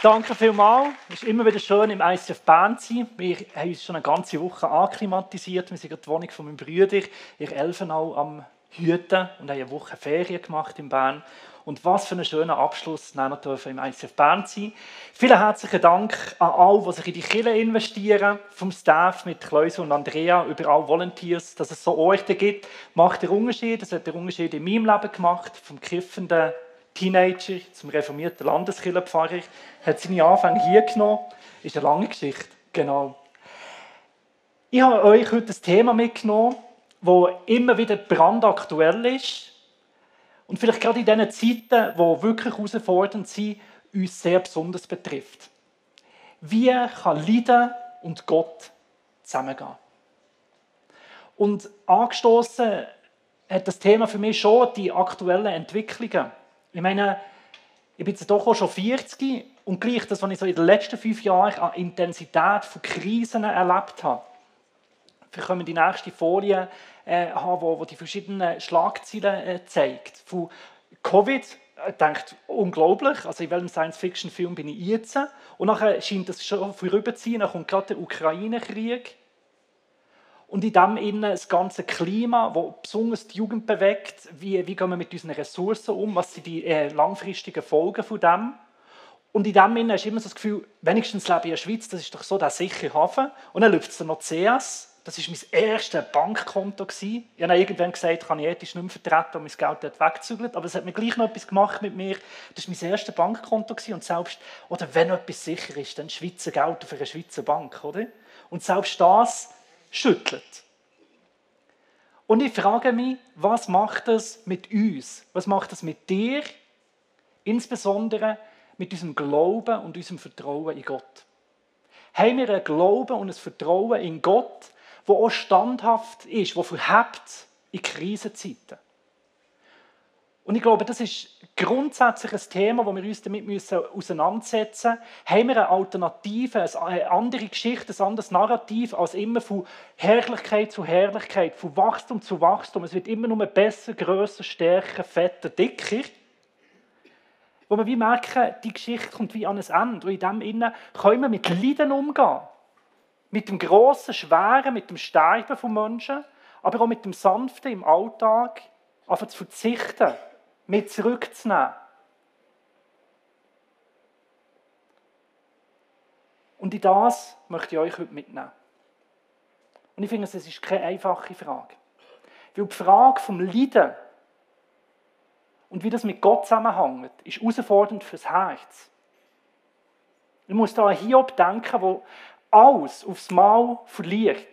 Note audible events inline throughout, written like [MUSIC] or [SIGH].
Danke vielmals. Es ist immer wieder schön, im ICF Bern zu sein. Wir haben uns schon eine ganze Woche akklimatisiert. Wir sind in der Wohnung von meinem Bruder in Elfenau am Hüten und haben eine Woche Ferien gemacht in Bern. Und was für einen schönen Abschluss dürfen im ICF Bern sein. Vielen herzlichen Dank an alle, die sich in die Kirche investieren, vom Staff mit Kleuse und Andrea, über alle Volunteers, dass es so Orte gibt, macht den Unterschied. Das hat den Unterschied in meinem Leben gemacht, vom kiffenden Teenager zum reformierten Landeskirchenpfarrer, hat seine Anfänge hier genommen. Ist eine lange Geschichte, genau. Ich habe euch heute ein Thema mitgenommen, das immer wieder brandaktuell ist und vielleicht gerade in diesen Zeiten, die wirklich herausfordernd sind, uns sehr besonders betrifft. Wie kann Leiden und Gott zusammengehen? Und angestoßen hat das Thema für mich schon die aktuellen Entwicklungen. Ich meine, ich bin jetzt doch auch schon 40 und gleich das, was ich so in den letzten fünf Jahren an Intensität von Krisen erlebt habe. Wir können die nächste Folie äh, haben, wo, die verschiedenen Schlagzeilen äh, zeigt. Von Covid, ich denke, unglaublich, also in welchem Science-Fiction-Film bin ich jetzt? Und nachher scheint das schon vorüberzuziehen, dann kommt gerade der Ukraine-Krieg. Und in dem innen das ganze Klima, das besonders die Jugend bewegt, wie, wie gehen wir mit unseren Ressourcen um, was sind die äh, langfristigen Folgen von dem. Und in dem innen du immer so das Gefühl, wenigstens lebe ich in der Schweiz, das ist doch so der sichere Hafen. Und dann läuft es noch CS, das war mein erstes Bankkonto. Ich habe irgendwann gesagt, kann ich ethisch nicht mehr vertreten und mein Geld dort wegzügeln. Aber es hat mir gleich noch etwas gemacht mit mir. Das war mein erstes Bankkonto. Und selbst, oder wenn etwas sicher ist, dann Schweizer Geld auf einer Schweizer Bank. Oder? Und selbst das schüttelt. Und ich frage mich, was macht das mit uns? Was macht das mit dir? Insbesondere mit unserem Glauben und unserem Vertrauen in Gott. Haben wir ein Glauben und ein Vertrauen in Gott, wo auch standhaft ist, wo verhebt in Krisenzeiten? Und ich glaube, das ist grundsätzlich ein Thema, wo wir uns damit müssen auseinandersetzen müssen. Haben wir eine Alternative, eine andere Geschichte, ein anderes Narrativ, als immer von Herrlichkeit zu Herrlichkeit, von Wachstum zu Wachstum. Es wird immer nur besser, grösser, stärker, fetter, dicker. Wo wir wie merken, die Geschichte kommt wie an ein Ende. Und in dem Innen können wir mit Leiden umgehen. Mit dem grossen, schweren, mit dem Sterben von Menschen, aber auch mit dem Sanften im Alltag, einfach zu verzichten mit zurückzunehmen. Und in das möchte ich euch heute mitnehmen. Und ich finde, es ist keine einfache Frage. Weil die Frage vom Leiden und wie das mit Gott zusammenhängt, ist herausfordernd fürs Herz. Ich muss da an Hiob denken, wo alles aufs Mal verliert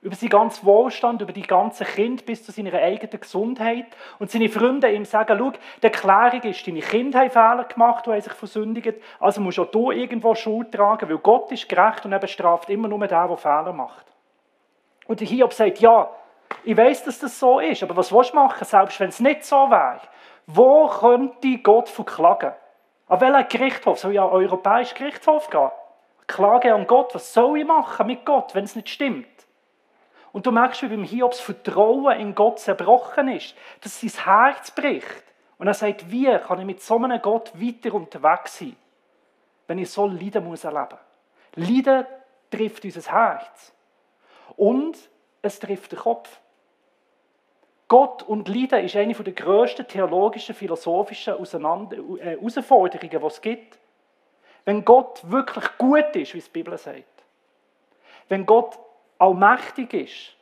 über seinen ganzen Wohlstand, über die ganze Kind bis zu seiner eigenen Gesundheit. Und seine Freunde ihm sagen, schau, die Erklärung ist, deine Kinder haben Fehler gemacht, die haben sich versündigt, also musst auch du irgendwo Schuld tragen, weil Gott ist gerecht und er bestraft immer nur den, der Fehler macht. Und Hiob sagt, ja, ich weiß, dass das so ist, aber was willst du machen, selbst wenn es nicht so wäre? Wo könnte Gott verklagen? An welchen Gerichtshof? Soll ich an einen europäischen Gerichtshof gehen? Klage an Gott, was soll ich machen mit Gott, wenn es nicht stimmt? Und du merkst, wie beim Hiobs Vertrauen in Gott zerbrochen ist, dass sein Herz bricht. Und er sagt, wie kann ich mit so einem Gott weiter unterwegs sein, wenn ich so Leiden muss erleben muss. Leiden trifft unser Herz. Und es trifft den Kopf. Gott und Leiden ist eine der grössten theologischen, philosophischen äh, Herausforderungen, die es gibt. Wenn Gott wirklich gut ist, wie es die Bibel sagt. Wenn Gott allmächtig ist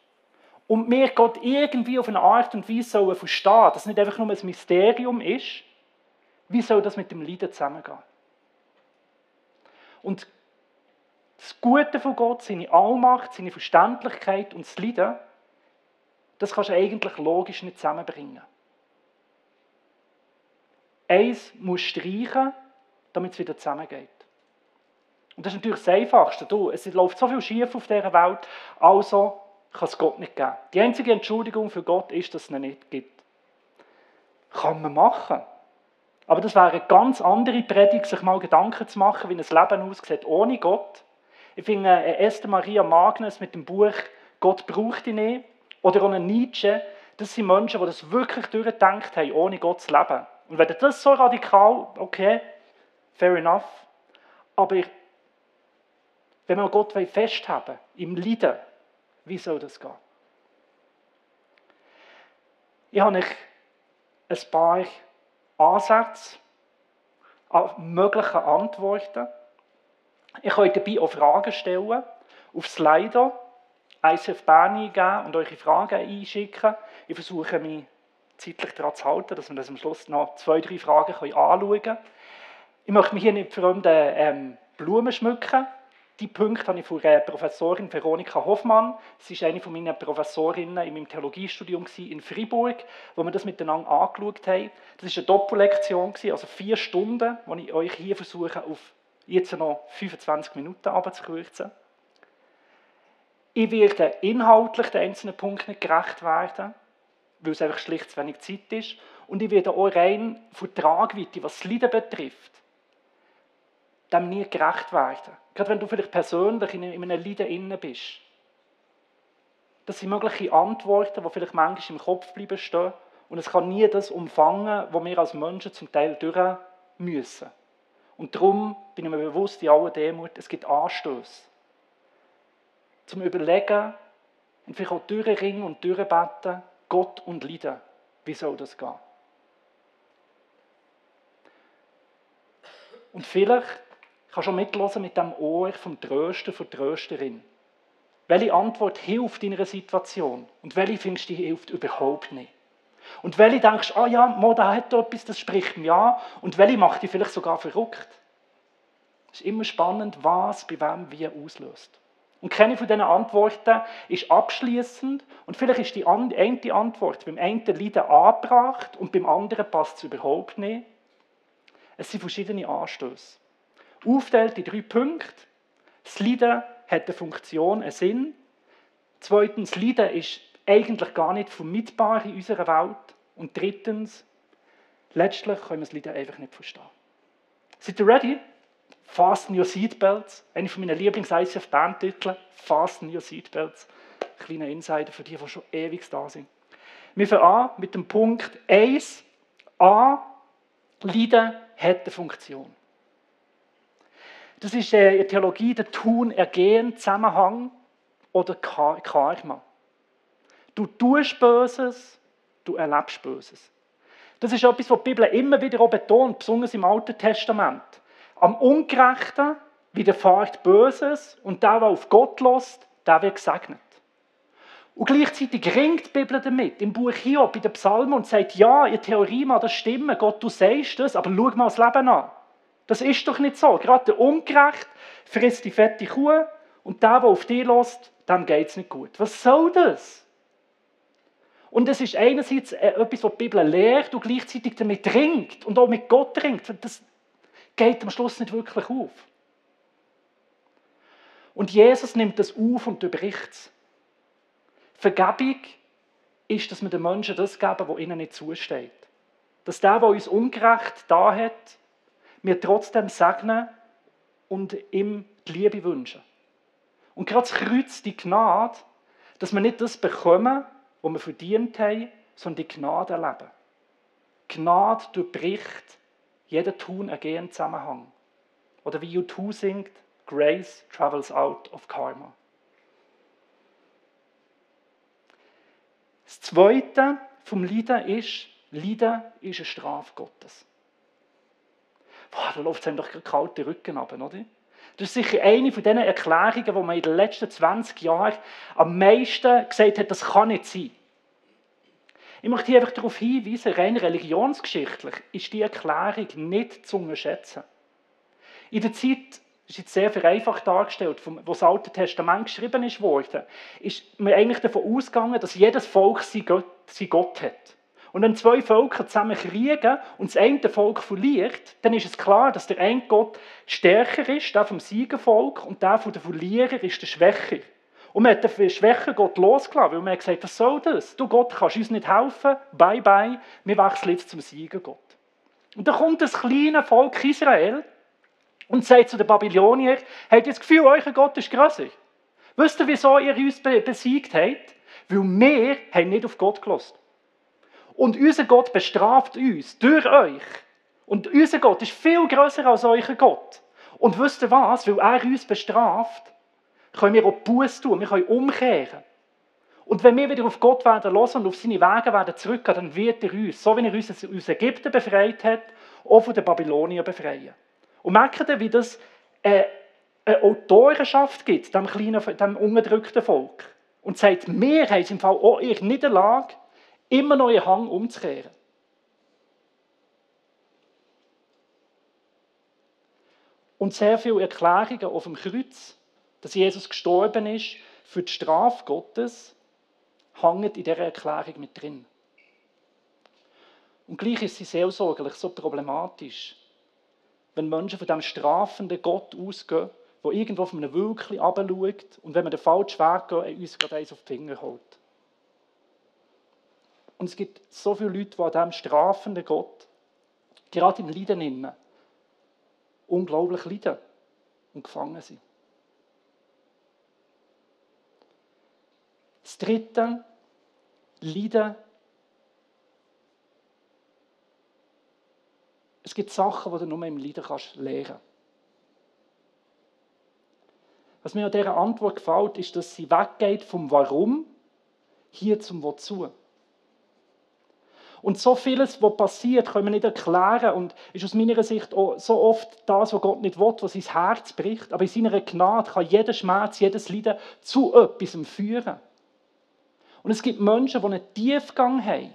und wir Gott irgendwie auf eine Art und Weise sollen verstehen, dass es nicht einfach nur ein Mysterium ist, wie soll das mit dem Leiden zusammengehen? Und das Gute von Gott, seine Allmacht, seine Verständlichkeit und das Leiden, das kannst du eigentlich logisch nicht zusammenbringen. Eins muss streichen, damit es wieder zusammengeht. Und das ist natürlich das Einfachste. Du, es läuft so viel schief auf dieser Welt, also kann es Gott nicht geben. Die einzige Entschuldigung für Gott ist, dass es ihn nicht gibt. Kann man machen. Aber das wäre eine ganz andere Predigt, sich mal Gedanken zu machen, wie ein Leben aussieht ohne Gott. Ich finde Esther Maria Magnus mit dem Buch Gott braucht ihn nicht oder auch Nietzsche, das sind Menschen, die das wirklich durchgedacht haben, ohne Gott zu leben. Und wenn das so radikal, okay, fair enough, Aber wenn wir Gott festhaben im Leiden, wie soll das gehen? Ich habe euch ein paar Ansätze an möglichen Antworten. Ich kann dabei auch Fragen stellen, auf Slido, ICF Bern eingeben und eure Fragen einschicken. Ich versuche mich zeitlich daran zu halten, dass wir das am Schluss noch zwei, drei Fragen anschauen können. Ich möchte mich hier nicht fremden ähm, Blumen schmücken. Die Punkte habe ich von der Professorin Veronika Hoffmann. Sie war eine meiner Professorinnen in meinem Theologiestudium in Fribourg, wo wir das miteinander angeschaut haben. Das war eine Doppellektion, also vier Stunden, die ich euch hier versuche, auf jetzt noch 25 Minuten abzukürzen. Ich werde inhaltlich den einzelnen Punkten nicht gerecht werden, weil es einfach schlicht zu wenig Zeit ist. Und ich werde auch rein von Tragweite, was das Leiden betrifft, dem nie gerecht werden. Gerade wenn du vielleicht persönlich in einem Leiden inne bist. Das sind mögliche Antworten, die vielleicht manchmal im Kopf bleiben stehen. Und es kann nie das umfangen, was wir als Menschen zum Teil durch müssen. Und darum bin ich mir bewusst, in aller Demut, es gibt Anstöße. Zum Überlegen und vielleicht auch durchringen und durchbeten, Gott und Leiden. Wie soll das gehen? Und vielleicht kannst auch mitlosen mit dem Ohr vom Tröster, von Trösterin. Welche Antwort hilft in einer Situation und welche findest du, hilft überhaupt nicht? Und welche denkst du, ah ja, Mo, da hat etwas, das spricht mir an und welche macht dich vielleicht sogar verrückt? Es ist immer spannend, was bei wem wie auslöst. Und keine von diesen Antworten ist abschließend und vielleicht ist die eine Antwort beim einen Leiden angebracht und beim anderen passt es überhaupt nicht. Es sind verschiedene Anstöße aufteilt in drei Punkte. Das Leiden hat eine Funktion, einen Sinn. Zweitens, Leiden ist eigentlich gar nicht vermittelbar in unserer Welt. Und drittens, letztlich können wir das Leiden einfach nicht verstehen. Seid ihr ready? Fasten your seatbelts. Von meinen Lieblings-ICF-Bandtitel. Fasten your seatbelts. Kleiner Insider für die, die schon ewig da sind. Wir fangen an mit dem Punkt 1. A. Leiden hat eine Funktion. Das ist äh, in der Theologie der Tun-Ergehen-Zusammenhang oder Karma. Du tust Böses, du erlebst Böses. Das ist etwas, was die Bibel immer wieder betont, besonders im Alten Testament. Am Ungerechten widerfährt Böses und der, der auf Gott lässt, der wird gesegnet. Und gleichzeitig ringt die Bibel damit im Buch Hiob, bei den Psalmen und sagt, ja, in Theorie mag das stimmen, Gott, du sagst das, aber schau mal das Leben an. Das ist doch nicht so. Gerade der Ungerecht frisst die fette Kuh und der, der auf dich lässt, dem geht es nicht gut. Was soll das? Und es ist einerseits äh, etwas, was die Bibel lehrt und gleichzeitig damit ringt und auch mit Gott ringt. Das geht am Schluss nicht wirklich auf. Und Jesus nimmt das auf und überbricht es. Vergebung ist, dass wir den Menschen das geben, was ihnen nicht zusteht. Dass der, der uns ungerecht da hat, wir trotzdem segnen und ihm die Liebe wünschen. Und gerade das Kreuz, die Gnade, dass wir nicht das bekommen, was wir verdient haben, sondern die Gnade erleben. Gnade durchbricht jeden Tun ergehen Zusammenhang. Oder wie U2 singt, Grace travels out of karma. Das Zweite vom Leiden ist, Leiden ist eine Strafe Gottes boah, da läuft es einem doch kalte Rücken ab, oder? Das ist sicher eine von diesen Erklärungen, die man in den letzten 20 Jahren am meisten gesagt hat, das kann nicht sein. Ich möchte hier einfach darauf hinweisen, rein religionsgeschichtlich ist die Erklärung nicht zu unterschätzen. In der Zeit, das ist jetzt sehr vereinfacht dargestellt, wo das Alte Testament geschrieben ist worden, ist man eigentlich davon ausgegangen, dass jedes Volk sein Gott, sein Gott hat. Und wenn zwei Völker zusammen kriegen und das eine Volk verliert, dann ist es klar, dass der eine Gott stärker ist, der vom Siegervolk, und der von den Verlierer ist der Schwächer. Und man hat den schwächen Gott losgelassen, weil man hat gesagt, was soll das? Du Gott kannst uns nicht helfen, bye bye, wir wechseln jetzt zum Siegergott. Und dann kommt das kleine Volk Israel und sagt zu den Babyloniern, habt ihr das Gefühl, euer Gott ist grösser? Wisst ihr, wieso ihr uns besiegt habt? Weil wir haben nicht auf Gott gelassen. Und unser Gott bestraft uns durch euch. Und unser Gott ist viel größer als euer Gott. Und wisst ihr was? Weil er uns bestraft, können wir auch Buß tun, wir können umkehren. Und wenn wir wieder auf Gott werden hören und auf seine Wege werden zurückgehen, dann wird er uns, so wie er uns aus Ägypten befreit hat, auch von den Babyloniern befreien. Und merkt ihr, wie das eine, eine Autorenschaft gibt, dem kleinen, dem unterdrückten Volk. Und sagt, wir haben im Fall auch in Niederlage, immer noch ihren Hang umzukehren. Und sehr viele Erklärungen auf dem Kreuz, dass Jesus gestorben ist für die Strafe Gottes, hängen in dieser Erklärung mit drin. Und gleich ist sie seelsorgerlich so problematisch, wenn Menschen von dem strafenden Gott ausgehen, der irgendwo von einem Wölkchen runterschaut und wenn man den falschen Weg geht, uns gerade eins auf die Finger holt. Und es gibt so viele Leute, die an diesem strafenden Gott, gerade im Leiden innen, unglaublich leiden und gefangen sind. Das dritte, Leiden. Es gibt Sachen, die du nur im Leiden kannst lernen Was mir an dieser Antwort gefällt, ist, dass sie weggeht vom Warum hier zum Wozu. Und so vieles, was passiert, können wir nicht erklären und ist aus meiner Sicht so oft das, was Gott nicht will, was sein Herz bricht. Aber in seiner Gnade kann jeder Schmerz, jedes Leiden zu etwas führen. Und es gibt Menschen, die einen Tiefgang haben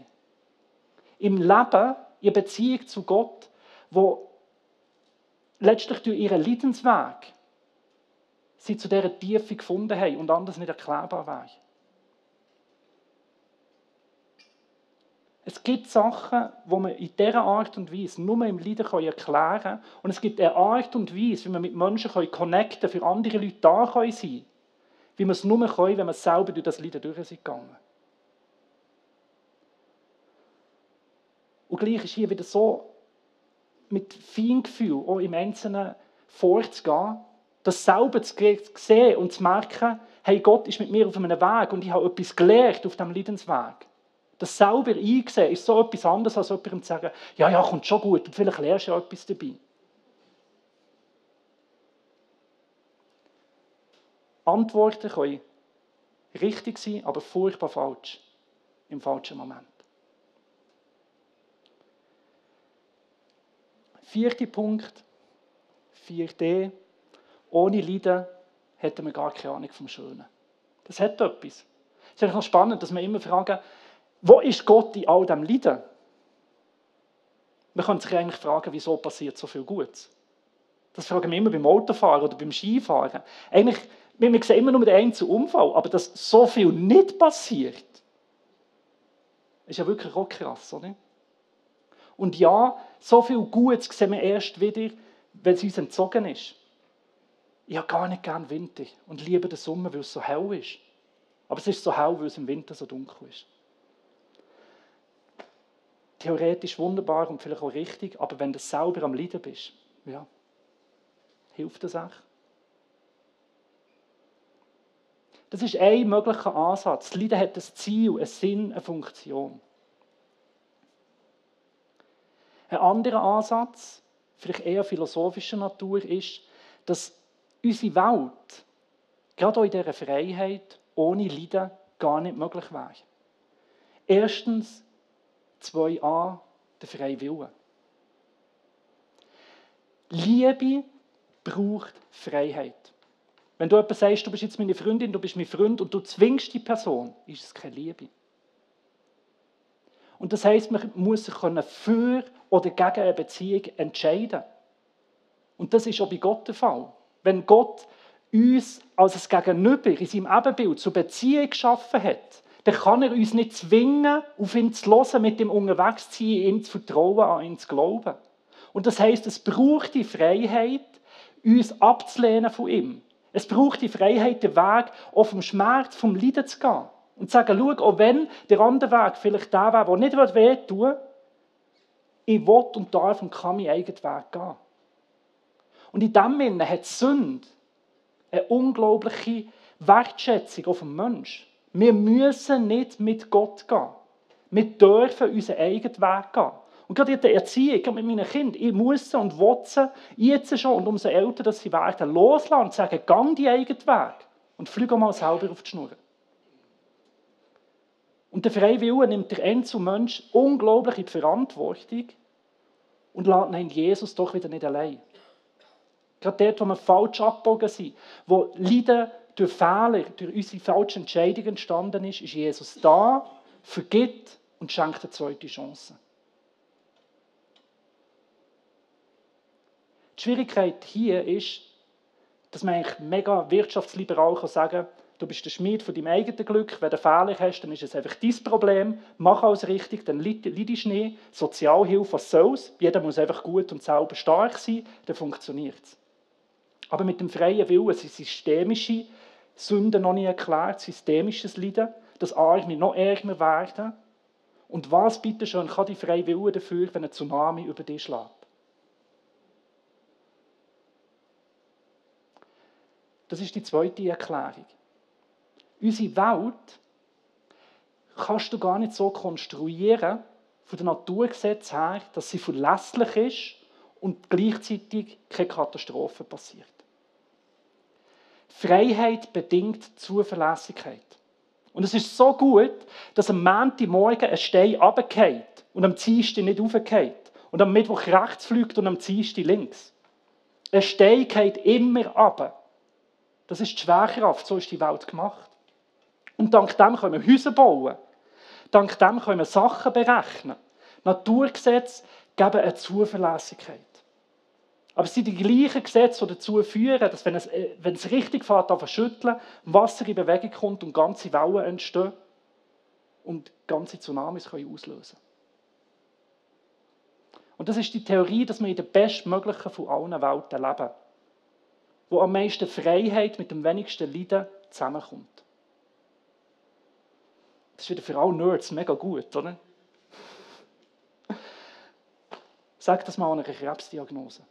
im Leben, in Beziehung zu Gott, wo letztlich durch ihren Leidensweg sie zu dieser Tiefe gefunden haben und anders nicht erklärbar wäre. Es gibt Sachen, die man in dieser Art und Weise nur im Leiden erklären kann. Und es gibt eine Art und Weise, wie man mit Menschen connecten kann, für andere Leute da sein kann, wie man es nur kann, wenn man selber durch das Leiden durch ist. Und gleich ist hier wieder so, mit Feingefühl auch im Einzelnen vorzugehen, das selber zu sehen und zu merken, hey, Gott ist mit mir auf einem Weg und ich habe etwas gelernt auf diesem Leidensweg. Das selber einsehen ist so etwas anderes, als jemandem zu sagen, ja, ja, kommt schon gut und vielleicht lernst du ja etwas dabei. Antworten können richtig sein, aber furchtbar falsch. Im falschen Moment. Vierter Punkt, 4d. Ohne Leiden hätten wir gar keine Ahnung vom Schönen. Das hat etwas. Es ist noch spannend, dass wir immer fragen, wo ist Gott in all dem Leiden? Man kann sich eigentlich fragen, wieso passiert so viel Gutes? Das fragen wir immer beim Autofahren oder beim Skifahren. Eigentlich, wir sehen immer nur den einzelnen Unfall, aber dass so viel nicht passiert, ist ja wirklich auch krass, oder? Und ja, so viel Gutes sehen wir erst wieder, wenn es uns entzogen ist. Ich habe gar nicht gern Winter und liebe den Sommer, weil es so hell ist. Aber es ist so hell, weil es im Winter so dunkel ist theoretisch wunderbar und vielleicht auch richtig, aber wenn du selber am Leiden bist, ja, hilft das auch? Das ist ein möglicher Ansatz. Leiden hat ein Ziel, einen Sinn, eine Funktion. Ein anderer Ansatz, vielleicht eher philosophischer Natur, ist, dass unsere Welt, gerade auch in dieser Freiheit, ohne Leiden gar nicht möglich wäre. Erstens 2a, der freie Wille. Liebe braucht Freiheit. Wenn du etwas sagst, du bist jetzt meine Freundin, du bist mein Freund und du zwingst die Person, ist es keine Liebe. Und das heißt, man muss sich für oder gegen eine Beziehung entscheiden. Und das ist auch bei Gott der Fall. Wenn Gott uns als ein Gegenüber in seinem Ebenbild zur Beziehung geschaffen hat, dann kann er uns nicht zwingen, auf ihn zu hören, mit dem unterwegs zu sein, ihm zu vertrauen, an ihn zu glauben. Und das heißt, es braucht die Freiheit, uns abzulehnen von ihm. Es braucht die Freiheit, den Weg auf dem Schmerz, vom Leiden zu gehen. Und zu sagen, schau, auch wenn der andere Weg vielleicht der wäre, der nicht wehtun will, ich will und darf und kann meinen eigenen Weg gehen. Und in dem Sinne hat Sünde eine unglaubliche Wertschätzung auf den Menschen. Wir müssen nicht mit Gott gehen. Wir dürfen unseren eigenen Weg gehen. Und gerade in der Erziehung mit meinen Kindern, ich muss und will jetzt schon und umso älter dass sie werden, loslassen und sagen, gang die eigenen Weg und fliege mal selber auf die Schnur. Und der freie Wille nimmt der Einzelmensch unglaublich in die Verantwortung und lässt ihn Jesus doch wieder nicht allein. Gerade dort, wo wir falsch abgebogen sind, wo Leiden durch Fehler, durch unsere falschen Entscheidungen entstanden ist, ist Jesus da, vergibt und schenkt eine zweite Chance. Die Schwierigkeit hier ist, dass man eigentlich mega wirtschaftsliberal kann sagen kann, du bist der Schmied von deinem eigenen Glück, wenn du Fehler hast, dann ist es einfach dein Problem, mach alles richtig, dann leidest du nicht, Sozialhilfe, was soll's, jeder muss einfach gut und selber stark sein, dann funktioniert es. Aber mit dem freien Willen sind systemische Sünden noch nicht erklärt, systemisches Leiden, dass Arme noch ärmer werden. Und was bitte schon kann die freie Wille dafür, wenn ein Tsunami über dich schlägt? Das ist die zweite Erklärung. Unsere Welt kannst du gar nicht so konstruieren, von der Naturgesetz her, dass sie verlässlich ist und gleichzeitig keine Katastrophe passiert. Freiheit bedingt Zuverlässigkeit. Und es ist so gut, dass am Montagmorgen ein Stein runterfällt und am Dienstag nicht raufgeht. Und am Mittwoch rechts fliegt und am Dienstag links. Ein Stein geht immer runter. Das ist die Schwerkraft, so ist die Welt gemacht. Und dank dem können wir Häuser bauen. Dank dem können wir Sachen berechnen. Naturgesetze geben eine Zuverlässigkeit. Aber es sind die gleichen Gesetze, die dazu führen, dass wenn es, äh, wenn es richtig fährt, auf schütteln, Wasser in Bewegung kommt und ganze Wellen entstehen und ganze Tsunamis können auslösen Und das ist die Theorie, dass wir in der bestmöglichen von allen Welten leben wo am meisten Freiheit mit dem wenigsten Leiden zusammenkommt. Das ist wieder für alle Nerds mega gut, oder? [LAUGHS] Sag das mal an einer Krebsdiagnose.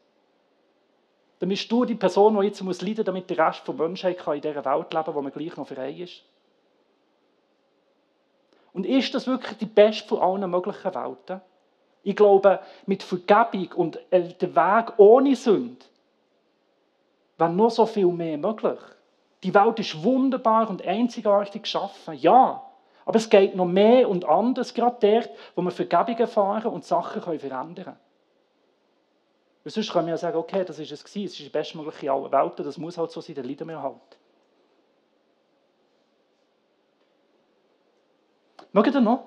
Dann bist du die Person, die jetzt muss leiden damit der Rest der Menschheit in dieser Welt leben kann, wo man gleich noch frei ist. Und ist das wirklich die beste von allen möglichen Welten? Ich glaube, mit Vergebung und äh, der Weg ohne Sünde wäre noch so viel mehr möglich. Die Welt ist wunderbar und einzigartig geschaffen, ja. Aber es geht noch mehr und anders, gerade dort, wo wir Vergebung erfahren und Sachen verändern können. Weil sonst können wir ja sagen, okay, das ist es gewesen, es ist die bestmögliche aller Welten, das muss halt so sein, dann leiden wir halt. Mögt ihr noch?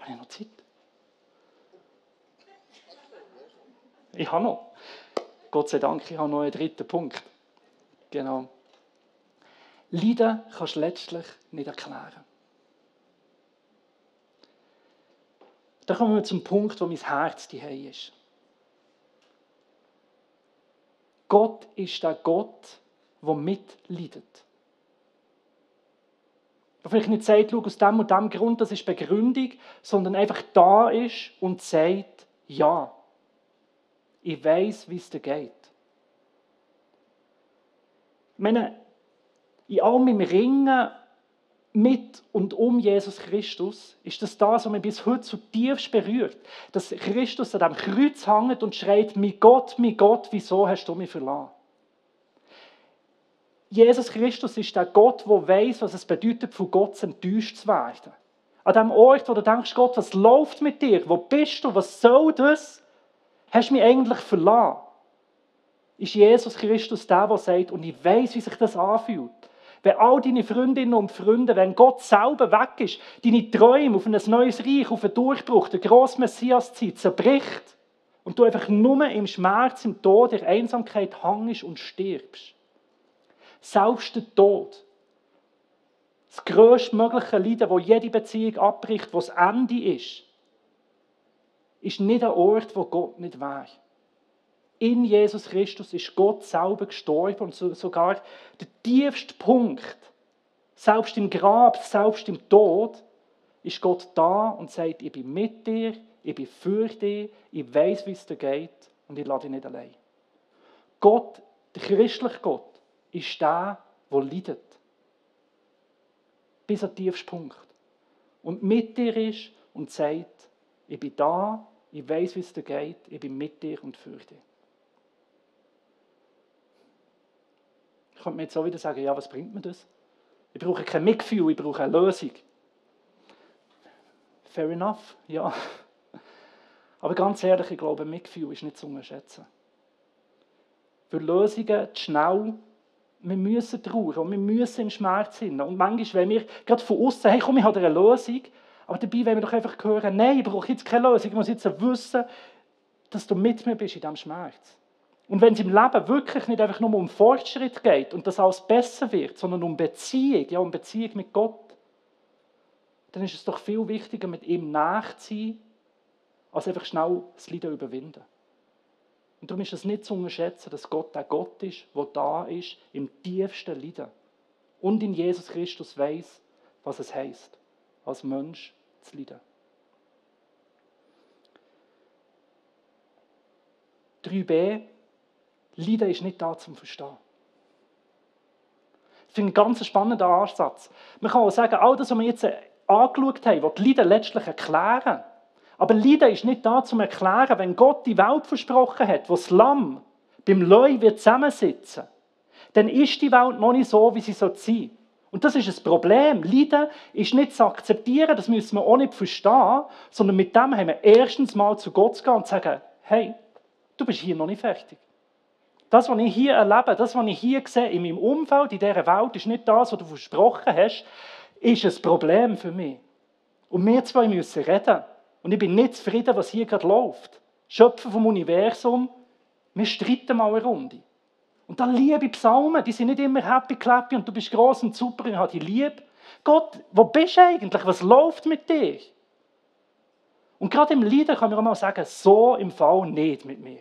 Habe ich noch Zeit? Ich habe noch. Gott sei Dank, ich habe noch einen dritten Punkt. Genau. Leiden kannst du letztlich nicht erklären. Da kommen wir zum Punkt, wo mein Herz die ist. Gott ist der Gott, der mitleidet. Der vielleicht nicht sagt, schau, aus dem und dem Grund, das ist Begründung, sondern einfach da ist und sagt, ja. Ich weiß, wie es dir geht. Ich meine, in all meinem Ringen mit und um Jesus Christus ist das das, was mich bis heute zutiefst berührt. Dass Christus an dem Kreuz hängt und schreit, mein Gott, mein Gott, wieso hast du mich verlassen? Jesus Christus ist der Gott, der weiß, was es bedeutet, von Gott enttäuscht zu werden. An dem Ort, wo du denkst, Gott, was läuft mit dir? Wo bist du? Was soll das? hast du mich eigentlich verlassen? Ist Jesus Christus der, der sagt, und ich weiß, wie sich das anfühlt. Wenn all deine Freundinnen und Freunde, wenn Gott selber weg ist, deine Träume auf ein neues Reich, auf einen Durchbruch, der grosse Messias-Zeit zerbricht und du einfach nur im Schmerz, im Tod, der Einsamkeit hangst und stirbst. Selbst der Tod, das größtmögliche Leiden, wo jede Beziehung abbricht, wo das Ende ist, ist nicht ein Ort, wo Gott nicht wäre. In Jesus Christus ist Gott selber gestorben und sogar der tiefste Punkt, selbst im Grab, selbst im Tod, ist Gott da und sagt, ich bin mit dir, ich bin für dich, ich weiß, wie es dir geht und ich lade dich nicht allein. Gott, der christliche Gott, ist der, der leidet. Bis den tiefsten Punkt. Und mit dir ist und sagt, Ich bin da, ich weiß, wie es dir geht, ich bin mit dir und für dich. Könnte mir jetzt auch wieder sagen, ja, was bringt mir das? Ich brauche kein Mitgefühl, ich brauche eine Lösung. Fair enough, ja. Aber ganz ehrlich, ich glaube, Mitgefühl ist nicht zu unterschätzen. Für Lösungen schnell, wir müssen trauern und wir müssen im Schmerz sein. Und manchmal, wenn wir gerade von außen, hey, komm, ich habe eine Lösung, aber dabei wollen wir doch einfach hören, nein, ich brauche jetzt keine Lösung, ich muss jetzt wissen, dass du mit mir bist in diesem Schmerz. Und wenn es im Leben wirklich nicht einfach nur um Fortschritt geht und dass alles besser wird, sondern um Beziehung, ja, um Beziehung mit Gott, dann ist es doch viel wichtiger, mit ihm nachzuziehen, als einfach schnell das Leiden überwinden. Und darum ist es nicht zu unterschätzen, dass Gott der Gott ist, der da ist, im tiefsten Leiden. Und in Jesus Christus weiß, was es heißt, als Mensch zu leiden. 3b Leiden ist nicht da zum Verstehen. Ich finde einen ganz spannenden Ansatz. Man kann auch sagen, all das, was wir jetzt angeschaut haben, wird Leiden letztlich erklären. Aber Leiden ist nicht da zum Erklären, wenn Gott die Welt versprochen hat, wo das Lamm beim Leu wird zusammensitzen, dann ist die Welt noch nicht so, wie sie sein soll. Und das ist ein Problem. Leiden ist nicht zu akzeptieren, das müssen wir auch nicht verstehen, sondern mit dem haben wir erstens mal zu Gott zu gehen und zu sagen, hey, du bist hier noch nicht fertig. Das, was ich hier erlebe, das, was ich hier sehe in meinem Umfeld, in dieser Welt, ist nicht das, was du versprochen hast, ist ein Problem für mich. Und wir zwei müssen reden. Und ich bin nicht zufrieden, was hier gerade läuft. Schöpfer vom Universum, wir streiten mal eine Runde. Und dann liebe Psalmen, die sind nicht immer happy clappy und du bist groß und super und habe dich lieb. Gott, wo bist du eigentlich? Was läuft mit dir? Und gerade im Lieder kann man auch mal sagen, so im Fall nicht mit mir.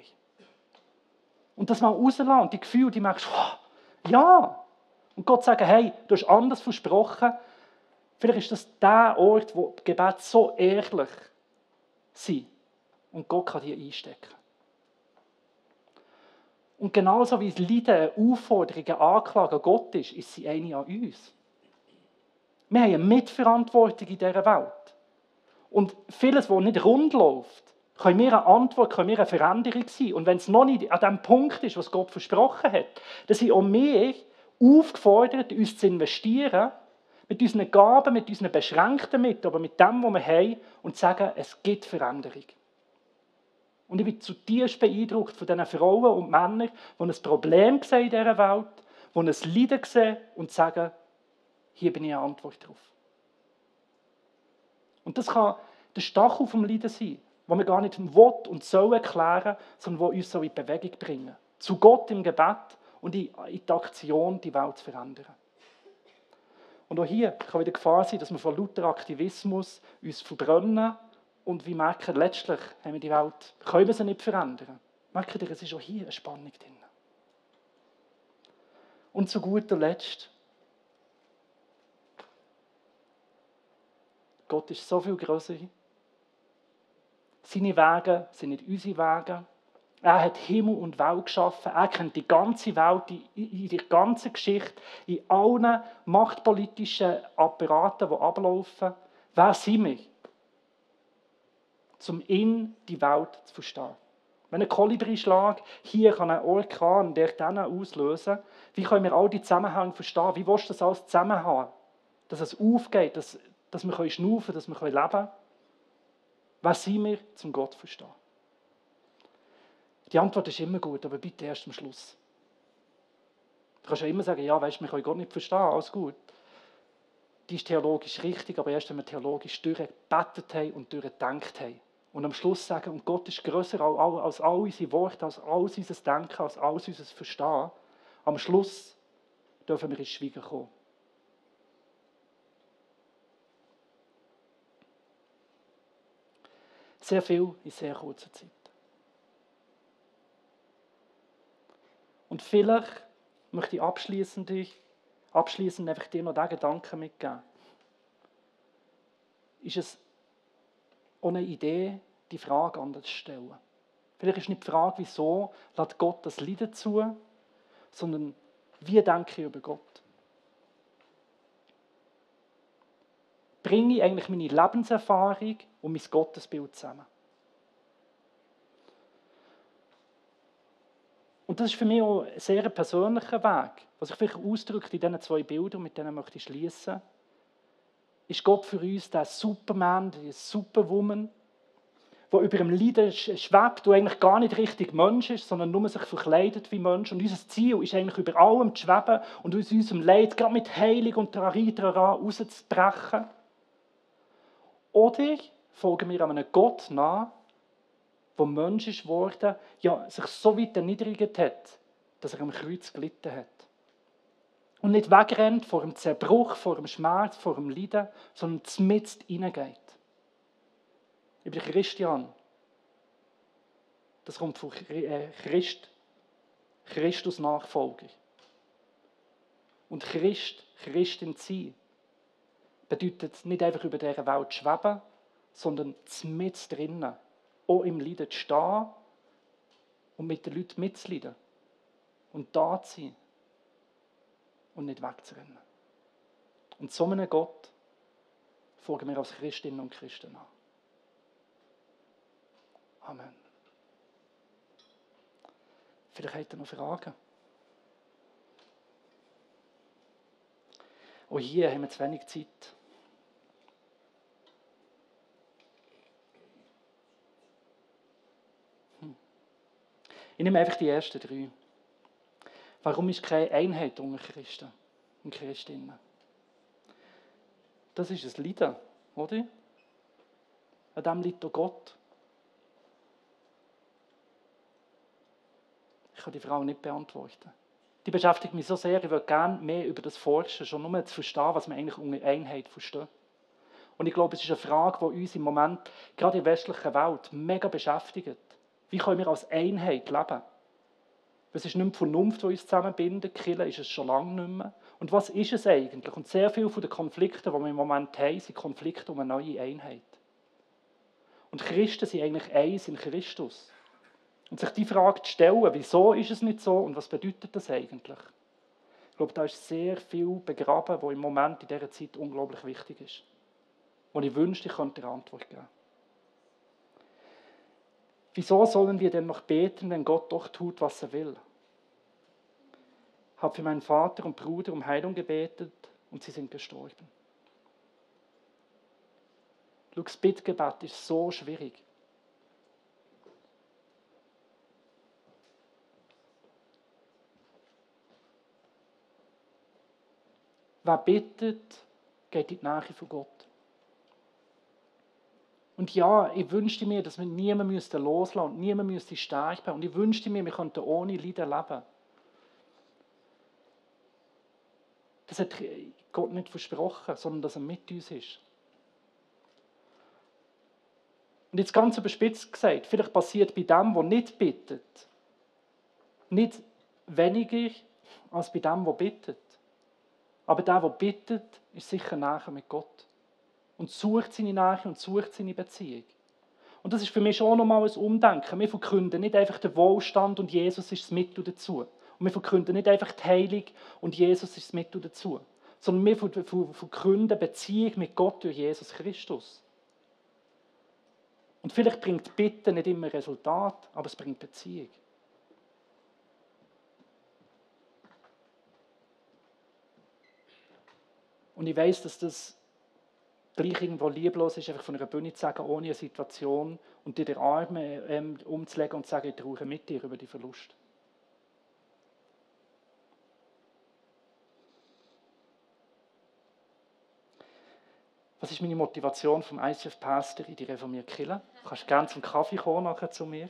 Und das mal rauslassen und die Gefühle, die merkst, oh, ja. Und Gott sagt, hey, du hast anders versprochen. Vielleicht ist das der Ort, wo Gebet so ehrlich sind. Und Gott kann die einstecken. Und genauso wie das Leiden eine Aufforderung, eine Anklage an Gott ist, ist sie eine an uns. Wir haben eine Mitverantwortung in dieser Welt. Und vieles, was nicht rund läuft, können wir eine Antwort, können wir eine Veränderung sein. Und wenn es noch nicht an dem Punkt ist, was Gott versprochen hat, dann sind auch wir aufgefordert, uns zu investieren, mit unseren Gaben, mit unseren beschränkten Mitteln, aber mit dem, was wir haben, und zu sagen, es gibt Veränderung. Und ich bin zutiefst beeindruckt von diesen Frauen und Männern, die ein Problem sehen in dieser Welt, die ein Leiden sehen und sagen, hier bin ich eine Antwort drauf. Und das kann der Stachel vom Leiden sein wo wir gar nicht will und soll erklären, sondern wo uns so in Bewegung bringen. Zu Gott im Gebet und in die Aktion, die Welt zu verändern. Und auch hier kann wieder Gefahr sein, dass wir von lauter Aktivismus uns verbrennen und wir merken, letztlich haben wir die Welt, können wir sie nicht verändern. Merkt ihr, es ist auch hier eine Spannung drin. Und zu guter Letzt, Gott ist so viel größer seine Wege sind nicht unsere Wege. Er hat Himmel und Welt geschaffen. Er kennt die ganze Welt, in der ganzen Geschichte, in allen machtpolitischen Apparaten, die ablaufen. Wer sind wir? Um in die Welt zu verstehen. Wenn ein Kolibri-Schlag hier kann ein Orkan der dann auslösen, wie können wir all die Zusammenhänge verstehen? Wie willst du das alles zusammenhaben? Dass es aufgeht, dass, dass wir schnaufen können, dass wir leben können? Was sind wir zum Gott verstehen? Die Antwort ist immer gut, aber bitte erst am Schluss. Du kannst ja immer sagen, ja, weißt du, wir können Gott nicht verstehen, alles gut. Die ist theologisch richtig, aber erst wenn wir theologisch durchgebetet haben und durchgedacht haben. Und am Schluss sagen, und Gott ist größer als all unsere Worte, als alles unser Denken, als alles unser Verstehen. Am Schluss dürfen wir ins Schweigen kommen. Sehr viel in sehr kurzer Zeit. Und vielleicht möchte ich abschließend, abschließend einfach dir noch diesen Gedanken mitgeben. Ist es ohne Idee, die Frage anders zu stellen? Vielleicht ist nicht die Frage, wieso lässt Gott das Leiden zu, sondern wie denke ich über Gott? Bringe ich eigentlich meine Lebenserfahrung und mein Gottesbild zusammen. Und das ist für mich auch ein sehr persönlicher Weg, was sich vielleicht ausdrückt in diesen zwei Bildern, mit denen möchte ich schließen. Ist Gott für uns der Superman, die Superwoman, der über dem Leiden schwebt, der eigentlich gar nicht richtig Mensch ist, sondern nur sich verkleidet wie Mensch. Und unser Ziel ist eigentlich über allem zu schweben und aus unserem Leid gerade mit Heilung und Trara rauszubrechen. Oder folgen wir einem Gott nach, der Mensch ist geworden, ja, sich so weit erniedrigt hat, dass er am Kreuz gelitten hat. Und nicht wegrennt vor dem Zerbruch, vor dem Schmerz, vor dem Leiden, sondern mitten hineingeht. Ich bin Christian. Das kommt von äh, Christ, Christus Nachfolger. Und Christ, Christin sein, bedeutet nicht einfach über dieser Welt zu schweben, sondern mit drinnen, auch im Leiden zu stehen und mit den Leuten mitzuleiden. Und da zu sein und nicht wegzurennen. Und so einem Gott folgen wir als Christinnen und Christen an. Amen. Vielleicht habt ihr noch Fragen. Auch hier haben wir zu wenig Zeit. Ich nehme einfach die ersten drei. Warum ist keine Einheit unter Christen und Christinnen? Das ist ein Leiden, oder? An dem liegt auch Gott. Ich kann die Frage nicht beantworten. Die beschäftigt mich so sehr, ich würde gerne mehr über das forschen, schon nur zu verstehen, was man eigentlich unter Einheit versteht. Und ich glaube, es ist eine Frage, die uns im Moment, gerade in der westlichen Welt, mega beschäftigt. Wie können wir als Einheit leben? Es ist nicht mehr die Vernunft, die uns zusammenbindet. Killen ist es schon lange nicht mehr. Und was ist es eigentlich? Und sehr viele der Konflikte, die wir im Moment haben, sind Konflikte um eine neue Einheit. Und Christen sind eigentlich eins in Christus. Und sich die Frage zu stellen, wieso ist es nicht so und was bedeutet das eigentlich? Ich glaube, da ist sehr viel begraben, was im Moment in dieser Zeit unglaublich wichtig ist. Und ich wünschte, ich könnte eine Antwort geben. Wieso sollen wir denn noch beten, wenn Gott doch tut, was er will? Ich habe für meinen Vater und Bruder um Heilung gebetet und sie sind gestorben. Das Bittgebet ist so schwierig. Wer bittet, geht in die Nähe von Gott. Und ja, ich wünschte mir, dass wir niemanden loslassen und niemand müsste sterben. Und ich wünschte mir, wir könnten ohne Leiden leben. Das hat Gott nicht versprochen, sondern dass er mit uns ist. Und jetzt ganz überspitzt gesagt, vielleicht passiert bei dem, der nicht bittet, nicht weniger als bei dem, der bittet. Aber der, der bittet, ist sicher näher mit Gott. Und sucht seine Nähe und sucht seine Beziehung. Und das ist für mich schon nochmal ein Umdenken. Wir verkünden nicht einfach den Wohlstand und Jesus ist das Mittel dazu. Und wir verkünden nicht einfach die Heilung und Jesus ist das Mittel dazu. Sondern wir verkünden Beziehung mit Gott durch Jesus Christus. Und vielleicht bringt Bitten nicht immer Resultat, aber es bringt Beziehung. Und ich weiß, dass das gleich irgendwo lieblos ist, einfach von einer Bühne zu sagen, ohne eine Situation und dir den Arm ähm, umzulegen und zu sagen, ich trauere mit dir über die Verlust. Was ist meine Motivation vom ICF Pastor in die reformierte Kirche? Du kannst gerne zum Kaffee kommen nachher zu mir.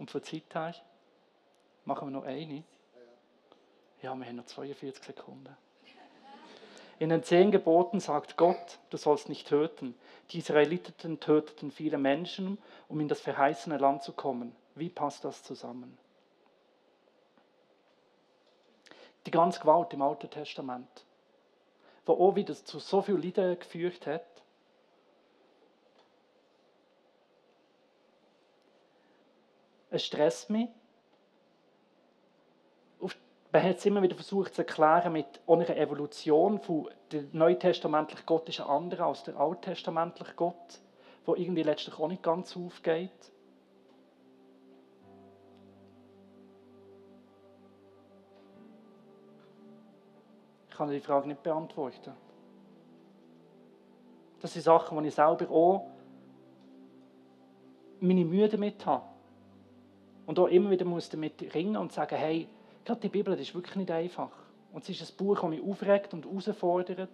Und für die Zeit hast, machen wir noch eine. Ja, wir haben noch 42 Sekunden. In den zehn Geboten sagt Gott, du sollst nicht töten. Die Israeliten töteten viele Menschen, um in das verheißene Land zu kommen. Wie passt das zusammen? Die ganze Gewalt im Alten Testament, wo auch wieder zu so viel Leiden geführt hat, es stresst mich, Man hat es immer wieder versucht zu erklären mit einer Evolution von der neutestamentliche Gott ist ein anderer als der alttestamentliche Gott, wo irgendwie letztlich auch nicht ganz aufgeht. Ich kann die Frage nicht beantworten. Das sind Sachen, die ich selber auch meine Mühe damit habe. Und auch immer wieder muss damit ringen und sagen, hey, gerade die Bibel, das ist wirklich nicht einfach. Und es ist ein Buch, das mich aufregt und herausfordert.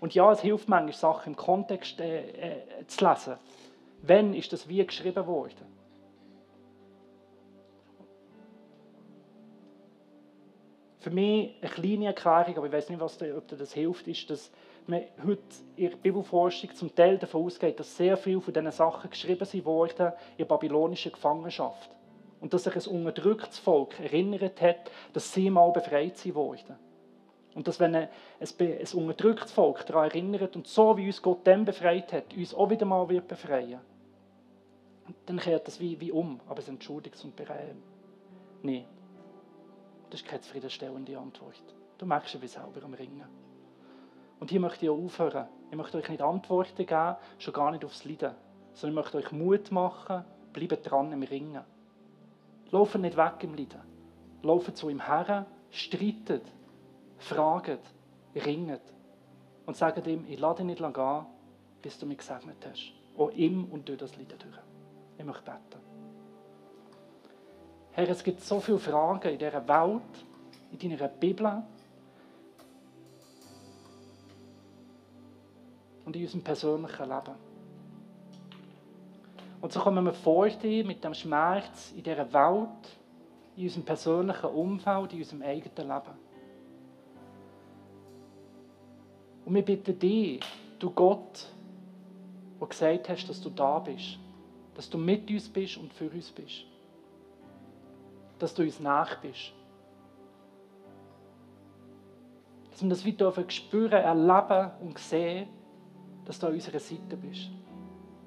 Und ja, es hilft manchmal, Sachen im Kontext äh, äh, zu lesen. Wann ist das wie geschrieben worden? Für mich eine kleine Erklärung, aber ich weiß nicht, was da, ob dir das hilft, ist, dass man heute in der Bibelforschung zum Teil davon ausgeht, dass sehr viele von diesen Sachen geschrieben wurden in babylonischer Gefangenschaft. Und dass sich ein unterdrücktes Volk erinnert hat, dass sie mal befreit wurden. Und dass, wenn ein, ein unterdrücktes Volk daran erinnert und so wie uns Gott dann befreit hat, uns auch wieder mal wird befreien, dann kehrt das wie, wie um. Aber es entschuldigt und bereit. Nein. Das ist keine zufriedenstellende Antwort. Du merkst ja wie selber am Ringen. Und hier möchte ich auch aufhören. Ich möchte euch nicht Antworten geben, schon gar nicht aufs Leiden, sondern ich möchte euch Mut machen, bleibt dran im Ringen. Lauft nicht weg im Leiden. Lauft zu ihm her, streitet, fragt, ringet und sagt ihm, ich lade dich nicht lange an, bis du mich gesegnet hast. Auch ihm und durch das Leiden durch. Ich möchte beten. Herr, es gibt so viele Fragen in dieser Welt, in deiner Bibel, und in unserem persönlichen Leben. Und so kommen wir vor dir mit dem Schmerz in dieser Welt, in unserem persönlichen Umfeld, in unserem eigenen Leben. Und wir bitten dich, du Gott, der gesagt hast, dass du da bist, dass du mit uns bist und für uns bist, dass du uns nach bist. Dass wir das wieder spüren, erleben und sehen, dass du an unserer Seite bist.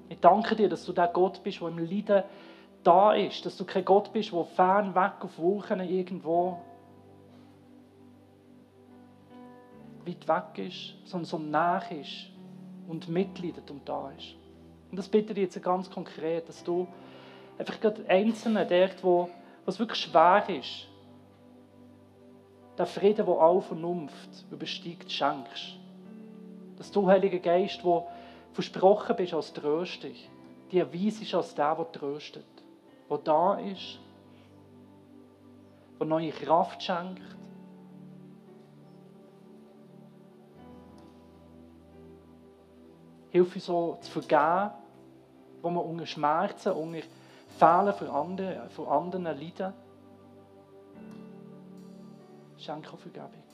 Ich danke dir, dass du der Gott bist, der im Leiden da ist. Dass du kein Gott bist, der fern weg auf Wolken irgendwo weit weg ist, sondern so nah ist und mitleidet und da ist. Und das bitte ich jetzt ganz konkret, dass du einfach gerade Einzelnen dort, wo was wirklich schwer ist, der Frieden, der all Vernunft übersteigt, schenkst. Dass du, Heiliger Geist, wo versprochen bist als Tröster, die erweisest als der, der tröstet, der da ist, der neue Kraft schenkt. Hilf uns so zu vergeben, wo wir unter Schmerzen, unter Fehlen von anderen, von anderen leiden. Schenke Vergebung.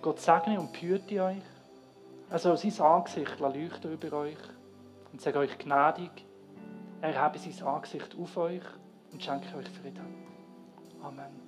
Gott segne und behüte euch. Er soll sein Angesicht leuchten über euch und sage euch gnädig. Er habe sein Angesicht auf euch und schenke euch Frieden. Amen.